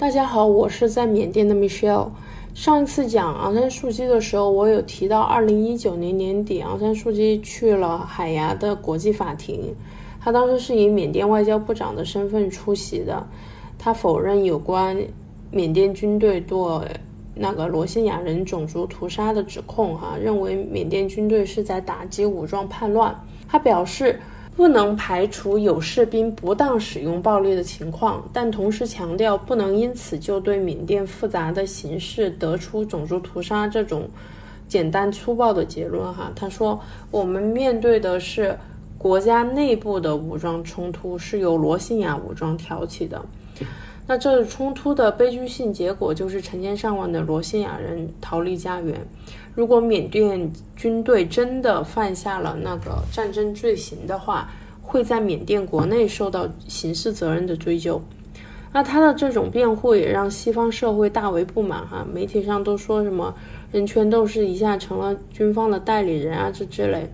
大家好，我是在缅甸的 Michelle。上一次讲昂山素季的时候，我有提到，二零一九年年底，昂山素季去了海牙的国际法庭。他当时是以缅甸外交部长的身份出席的。他否认有关缅甸军队对那个罗兴亚人种族屠杀的指控，哈，认为缅甸军队是在打击武装叛乱。他表示。不能排除有士兵不当使用暴力的情况，但同时强调不能因此就对缅甸复杂的形势得出种族屠杀这种简单粗暴的结论。哈，他说，我们面对的是国家内部的武装冲突，是由罗兴亚武装挑起的。那这冲突的悲剧性结果就是成千上万的罗兴亚人逃离家园。如果缅甸军队真的犯下了那个战争罪行的话，会在缅甸国内受到刑事责任的追究。那他的这种辩护也让西方社会大为不满哈，媒体上都说什么人权斗士一下成了军方的代理人啊这之类。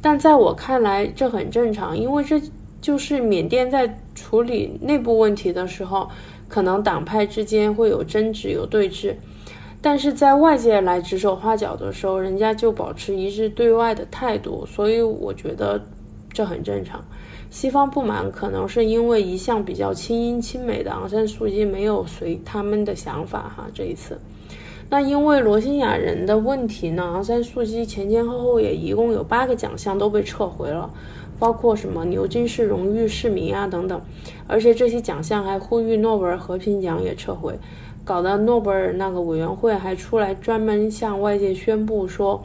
但在我看来，这很正常，因为这就是缅甸在处理内部问题的时候，可能党派之间会有争执、有对峙。但是在外界来指手画脚的时候，人家就保持一致对外的态度，所以我觉得这很正常。西方不满可能是因为一向比较亲英亲美的昂山素季没有随他们的想法哈。这一次，那因为罗兴亚人的问题呢，昂山素季前前后后也一共有八个奖项都被撤回了，包括什么牛津市荣誉市民啊等等，而且这些奖项还呼吁诺贝尔和平奖也撤回。搞得诺贝尔那个委员会还出来专门向外界宣布说，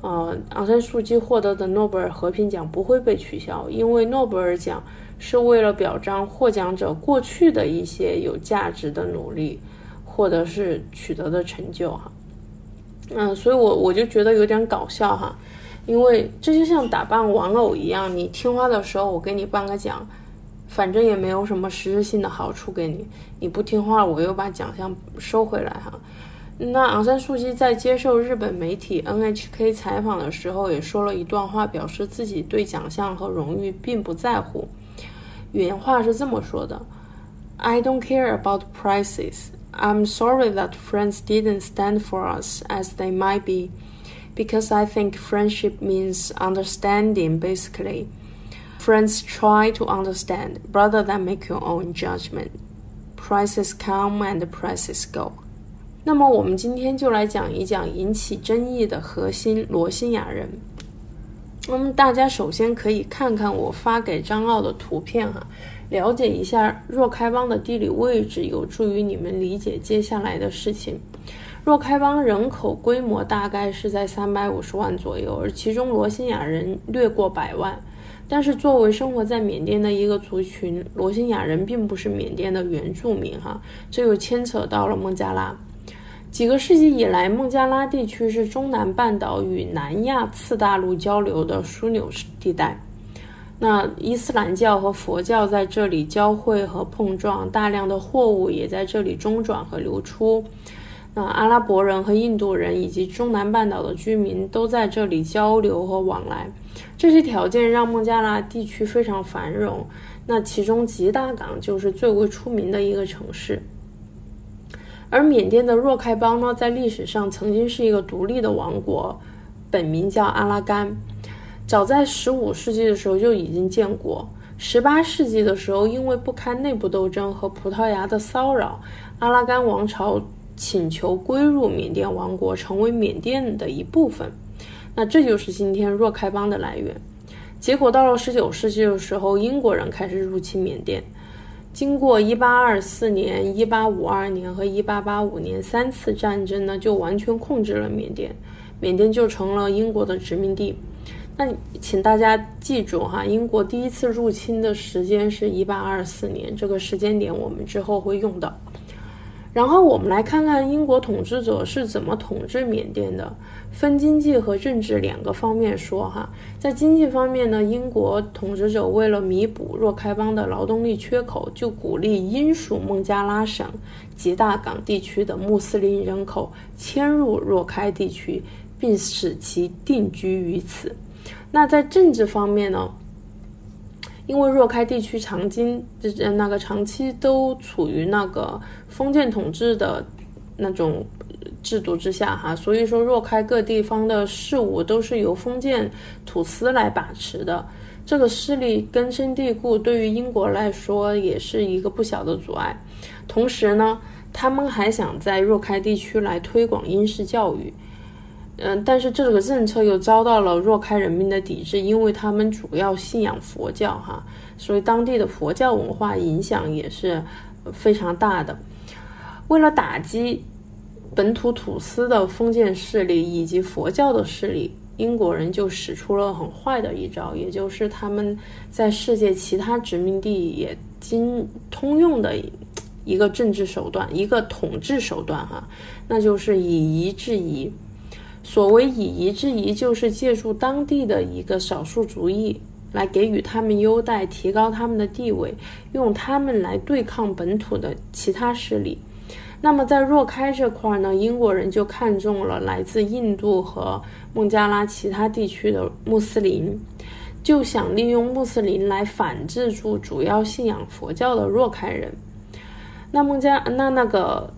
呃，昂山素季获得的诺贝尔和平奖不会被取消，因为诺贝尔奖是为了表彰获奖者过去的一些有价值的努力，或者是取得的成就哈。嗯，所以我我就觉得有点搞笑哈，因为这就像打扮玩偶一样，你听话的时候我给你颁个奖。反正也没有什么实质性的好处给你，你不听话，我又把奖项收回来哈。那昂山素季在接受日本媒体 NHK 采访的时候，也说了一段话，表示自己对奖项和荣誉并不在乎。原话是这么说的：“I don't care about prizes. I'm sorry that friends didn't stand for us as they might be, because I think friendship means understanding, basically.” Friends try to understand rather than make your own judgment. Prices come and prices go. 那么我们今天就来讲一讲引起争议的核心罗兴亚人。那么大家首先可以看看我发给张奥的图片哈，了解一下若开邦的地理位置，有助于你们理解接下来的事情。若开邦人口规模大概是在三百五十万左右，而其中罗兴亚人略过百万。但是，作为生活在缅甸的一个族群，罗兴亚人并不是缅甸的原住民，哈，这又牵扯到了孟加拉。几个世纪以来，孟加拉地区是中南半岛与南亚次大陆交流的枢纽地带。那伊斯兰教和佛教在这里交汇和碰撞，大量的货物也在这里中转和流出。那阿拉伯人和印度人以及中南半岛的居民都在这里交流和往来。这些条件让孟加拉地区非常繁荣。那其中吉大港就是最为出名的一个城市。而缅甸的若开邦呢，在历史上曾经是一个独立的王国，本名叫阿拉干。早在15世纪的时候就已经建国。18世纪的时候，因为不堪内部斗争和葡萄牙的骚扰，阿拉干王朝请求归入缅甸王国，成为缅甸的一部分。那这就是今天若开邦的来源。结果到了十九世纪的时候，英国人开始入侵缅甸。经过一八二四年、一八五二年和一八八五年三次战争呢，就完全控制了缅甸，缅甸就成了英国的殖民地。那请大家记住哈，英国第一次入侵的时间是一八二四年，这个时间点我们之后会用到。然后我们来看看英国统治者是怎么统治缅甸的，分经济和政治两个方面说哈。在经济方面呢，英国统治者为了弥补若开邦的劳动力缺口，就鼓励英属孟加拉省及大港地区的穆斯林人口迁入若开地区，并使其定居于此。那在政治方面呢？因为若开地区长经呃那个长期都处于那个封建统治的那种制度之下哈，所以说若开各地方的事务都是由封建土司来把持的。这个势力根深蒂固，对于英国来说也是一个不小的阻碍。同时呢，他们还想在若开地区来推广英式教育。嗯，但是这个政策又遭到了若开人民的抵制，因为他们主要信仰佛教，哈，所以当地的佛教文化影响也是非常大的。为了打击本土土司的封建势力以及佛教的势力，英国人就使出了很坏的一招，也就是他们在世界其他殖民地也经通用的一个政治手段，一个统治手段，哈，那就是以夷制夷。所谓以夷制夷，就是借助当地的一个少数族裔来给予他们优待，提高他们的地位，用他们来对抗本土的其他势力。那么在若开这块呢，英国人就看中了来自印度和孟加拉其他地区的穆斯林，就想利用穆斯林来反制住主要信仰佛教的若开人。那孟加那那个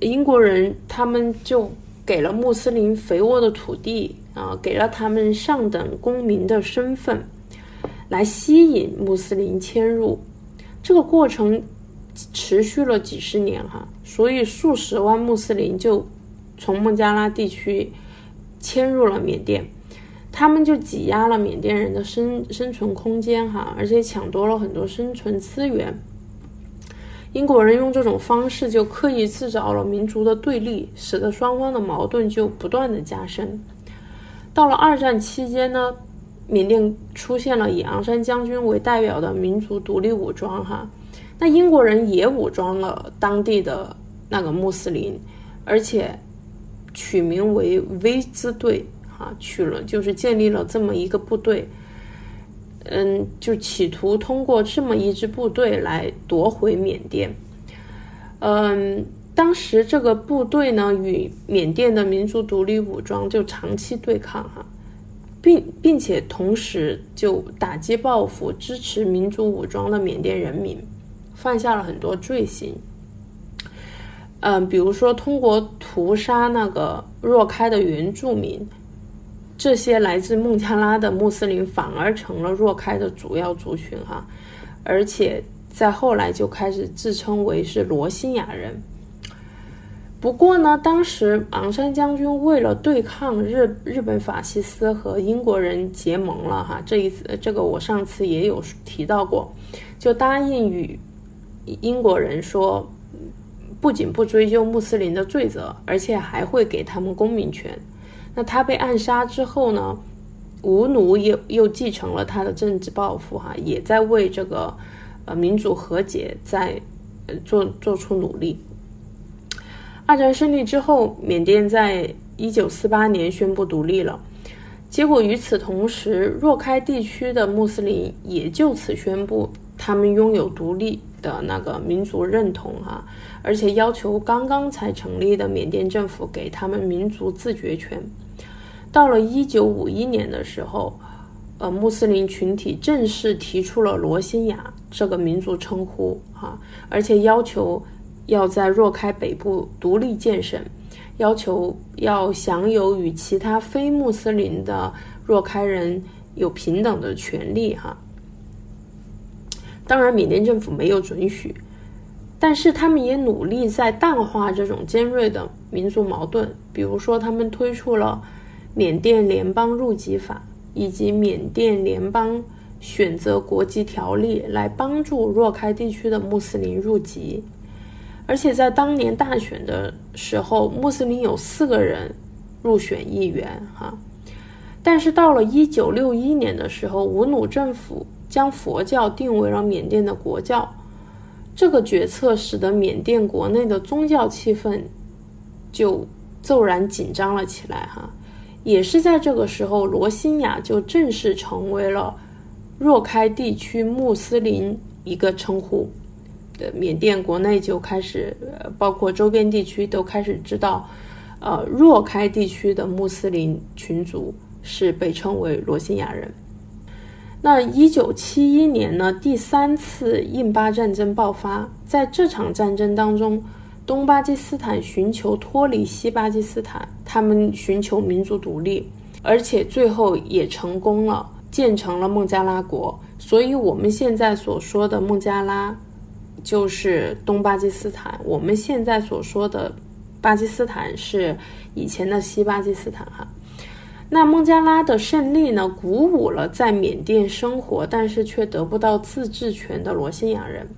英国人他们就。给了穆斯林肥沃的土地啊，给了他们上等公民的身份，来吸引穆斯林迁入。这个过程持续了几十年哈，所以数十万穆斯林就从孟加拉地区迁入了缅甸，他们就挤压了缅甸人的生生存空间哈，而且抢夺了很多生存资源。英国人用这种方式就刻意制造了民族的对立，使得双方的矛盾就不断的加深。到了二战期间呢，缅甸出现了以昂山将军为代表的民族独立武装，哈，那英国人也武装了当地的那个穆斯林，而且取名为 V 字队，哈，取了就是建立了这么一个部队。嗯，就企图通过这么一支部队来夺回缅甸。嗯，当时这个部队呢，与缅甸的民族独立武装就长期对抗哈，并并且同时就打击报复支持民族武装的缅甸人民，犯下了很多罪行。嗯，比如说通过屠杀那个若开的原住民。这些来自孟加拉的穆斯林反而成了若开的主要族群哈，而且在后来就开始自称为是罗兴亚人。不过呢，当时昂山将军为了对抗日日本法西斯和英国人结盟了哈，这一次这个我上次也有提到过，就答应与英国人说，不仅不追究穆斯林的罪责，而且还会给他们公民权。那他被暗杀之后呢？吴奴又又继承了他的政治抱负，哈，也在为这个呃民主和解在做做出努力。二战胜利之后，缅甸在一九四八年宣布独立了。结果与此同时，若开地区的穆斯林也就此宣布他们拥有独立的那个民族认同，哈。而且要求刚刚才成立的缅甸政府给他们民族自决权。到了一九五一年的时候，呃，穆斯林群体正式提出了罗兴亚这个民族称呼，哈，而且要求要在若开北部独立建省，要求要享有与其他非穆斯林的若开人有平等的权利，哈。当然，缅甸政府没有准许，但是他们也努力在淡化这种尖锐的民族矛盾，比如说，他们推出了。缅甸联邦入籍法以及缅甸联邦选择国籍条例来帮助若开地区的穆斯林入籍，而且在当年大选的时候，穆斯林有四个人入选议员，哈。但是到了一九六一年的时候，吴努政府将佛教定为了缅甸的国教，这个决策使得缅甸国内的宗教气氛就骤然紧张了起来，哈。也是在这个时候，罗兴亚就正式成为了若开地区穆斯林一个称呼。的缅甸国内就开始，包括周边地区都开始知道，呃，若开地区的穆斯林群族是被称为罗兴亚人。那一九七一年呢，第三次印巴战争爆发，在这场战争当中，东巴基斯坦寻求脱离西巴基斯坦，他们寻求民族独立，而且最后也成功了，建成了孟加拉国。所以，我们现在所说的孟加拉，就是东巴基斯坦。我们现在所说的巴基斯坦是以前的西巴基斯坦，哈。那孟加拉的胜利呢，鼓舞了在缅甸生活但是却得不到自治权的罗兴亚人，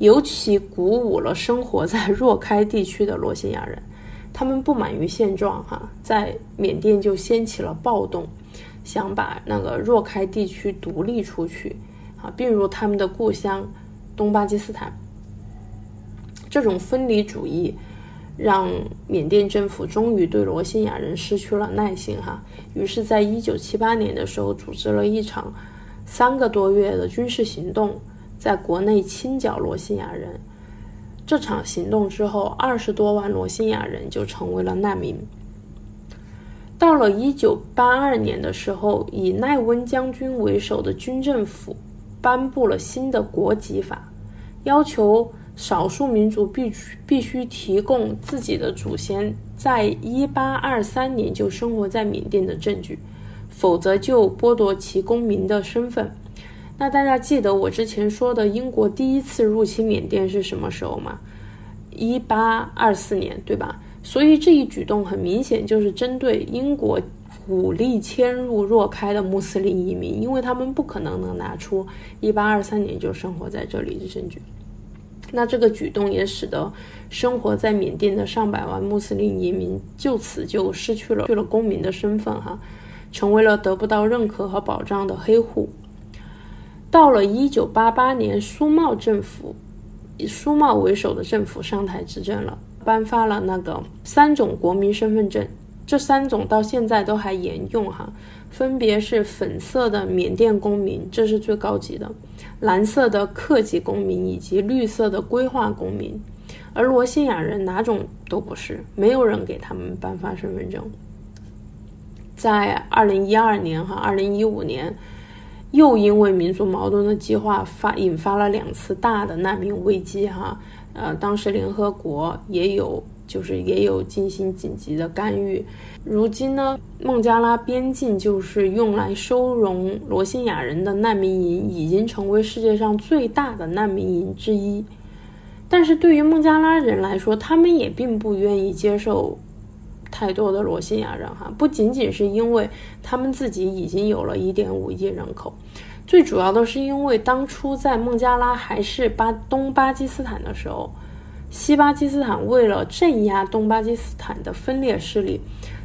尤其鼓舞了生活在若开地区的罗兴亚人。他们不满于现状，哈，在缅甸就掀起了暴动，想把那个若开地区独立出去，啊，并入他们的故乡东巴基斯坦。这种分离主义。让缅甸政府终于对罗兴亚人失去了耐心，哈，于是，在一九七八年的时候，组织了一场三个多月的军事行动，在国内清剿罗兴亚人。这场行动之后，二十多万罗兴亚人就成为了难民。到了一九八二年的时候，以奈温将军为首的军政府颁布了新的国籍法，要求。少数民族必须必须提供自己的祖先在一八二三年就生活在缅甸的证据，否则就剥夺其公民的身份。那大家记得我之前说的英国第一次入侵缅甸是什么时候吗？一八二四年，对吧？所以这一举动很明显就是针对英国武力迁入若开的穆斯林移民，因为他们不可能能拿出一八二三年就生活在这里的证据。那这个举动也使得生活在缅甸的上百万穆斯林移民就此就失去了去了公民的身份，哈，成为了得不到认可和保障的黑户。到了一九八八年，苏茂政府以苏茂为首的政府上台执政了，颁发了那个三种国民身份证，这三种到现在都还沿用，哈。分别是粉色的缅甸公民，这是最高级的；蓝色的客籍公民以及绿色的规划公民。而罗兴亚人哪种都不是，没有人给他们颁发身份证。在二零一二年和二零一五年，又因为民族矛盾的激化发引发了两次大的难民危机，哈，呃，当时联合国也有。就是也有进行紧急的干预。如今呢，孟加拉边境就是用来收容罗兴亚人的难民营，已经成为世界上最大的难民营之一。但是对于孟加拉人来说，他们也并不愿意接受太多的罗兴亚人哈。不仅仅是因为他们自己已经有了一点五亿人口，最主要的是因为当初在孟加拉还是巴东巴基斯坦的时候。西巴基斯坦为了镇压东巴基斯坦的分裂势力，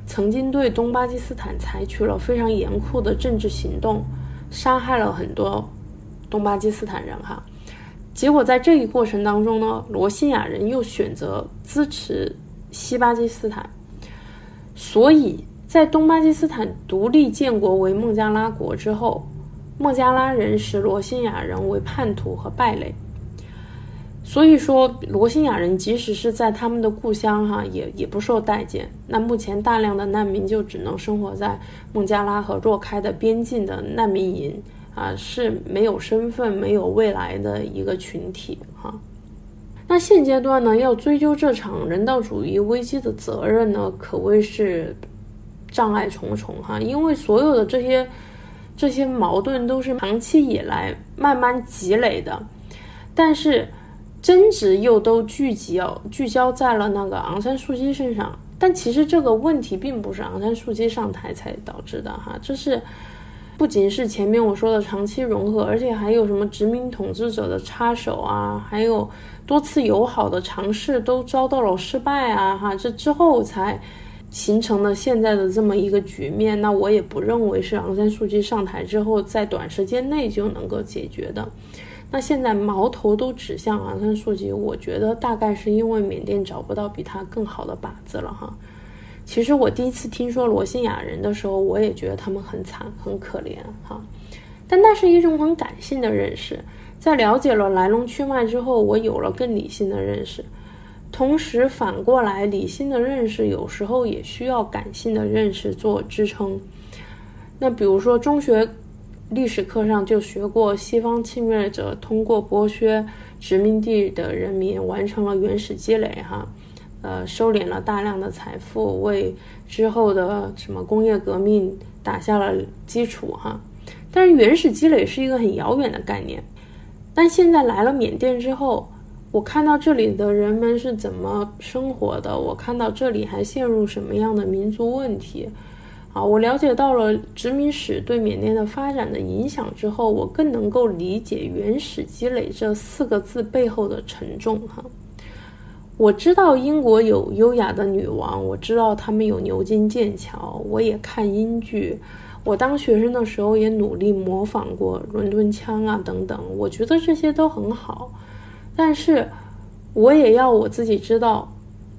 曾经对东巴基斯坦采取了非常严酷的政治行动，杀害了很多东巴基斯坦人哈。结果在这一过程当中呢，罗兴亚人又选择支持西巴基斯坦，所以在东巴基斯坦独立建国为孟加拉国之后，孟加拉人视罗兴亚人为叛徒和败类。所以说，罗兴亚人即使是在他们的故乡，哈，也也不受待见。那目前大量的难民就只能生活在孟加拉和若开的边境的难民营，啊，是没有身份、没有未来的一个群体，哈。那现阶段呢，要追究这场人道主义危机的责任呢，可谓是障碍重重，哈，因为所有的这些这些矛盾都是长期以来慢慢积累的，但是。争执又都聚集哦，聚焦在了那个昂山素季身上，但其实这个问题并不是昂山素季上台才导致的哈，这是不仅是前面我说的长期融合，而且还有什么殖民统治者的插手啊，还有多次友好的尝试都遭到了失败啊哈，这之后才形成了现在的这么一个局面。那我也不认为是昂山素季上台之后在短时间内就能够解决的。那现在矛头都指向昂山素季，我觉得大概是因为缅甸找不到比他更好的靶子了哈。其实我第一次听说罗兴亚人的时候，我也觉得他们很惨很可怜哈。但那是一种很感性的认识，在了解了来龙去脉之后，我有了更理性的认识。同时反过来，理性的认识有时候也需要感性的认识做支撑。那比如说中学。历史课上就学过，西方侵略者通过剥削殖民地的人民，完成了原始积累，哈，呃，收敛了大量的财富，为之后的什么工业革命打下了基础，哈。但是原始积累是一个很遥远的概念，但现在来了缅甸之后，我看到这里的人们是怎么生活的，我看到这里还陷入什么样的民族问题。啊，我了解到了殖民史对缅甸的发展的影响之后，我更能够理解“原始积累”这四个字背后的沉重。哈，我知道英国有优雅的女王，我知道他们有牛津、剑桥，我也看英剧。我当学生的时候也努力模仿过伦敦腔啊等等，我觉得这些都很好。但是，我也要我自己知道。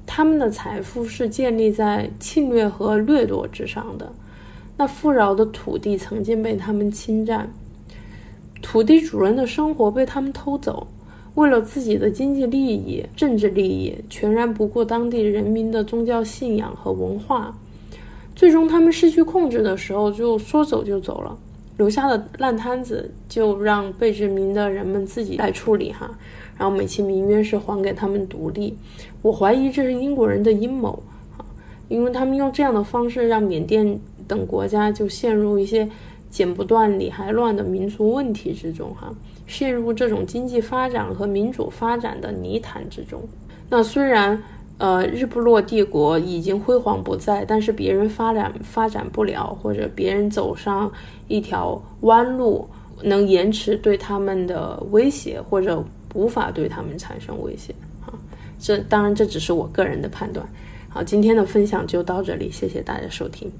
他们的财富是建立在侵略和掠夺之上的，那富饶的土地曾经被他们侵占，土地主人的生活被他们偷走，为了自己的经济利益、政治利益，全然不顾当地人民的宗教信仰和文化，最终他们失去控制的时候，就说走就走了。留下的烂摊子就让被殖民的人们自己来处理哈，然后美其名曰是还给他们独立。我怀疑这是英国人的阴谋啊，因为他们用这样的方式让缅甸等国家就陷入一些剪不断理还乱的民族问题之中哈，陷入这种经济发展和民主发展的泥潭之中。那虽然。呃，日不落帝国已经辉煌不再，但是别人发展发展不了，或者别人走上一条弯路，能延迟对他们的威胁，或者无法对他们产生威胁啊。这当然这只是我个人的判断。好，今天的分享就到这里，谢谢大家收听。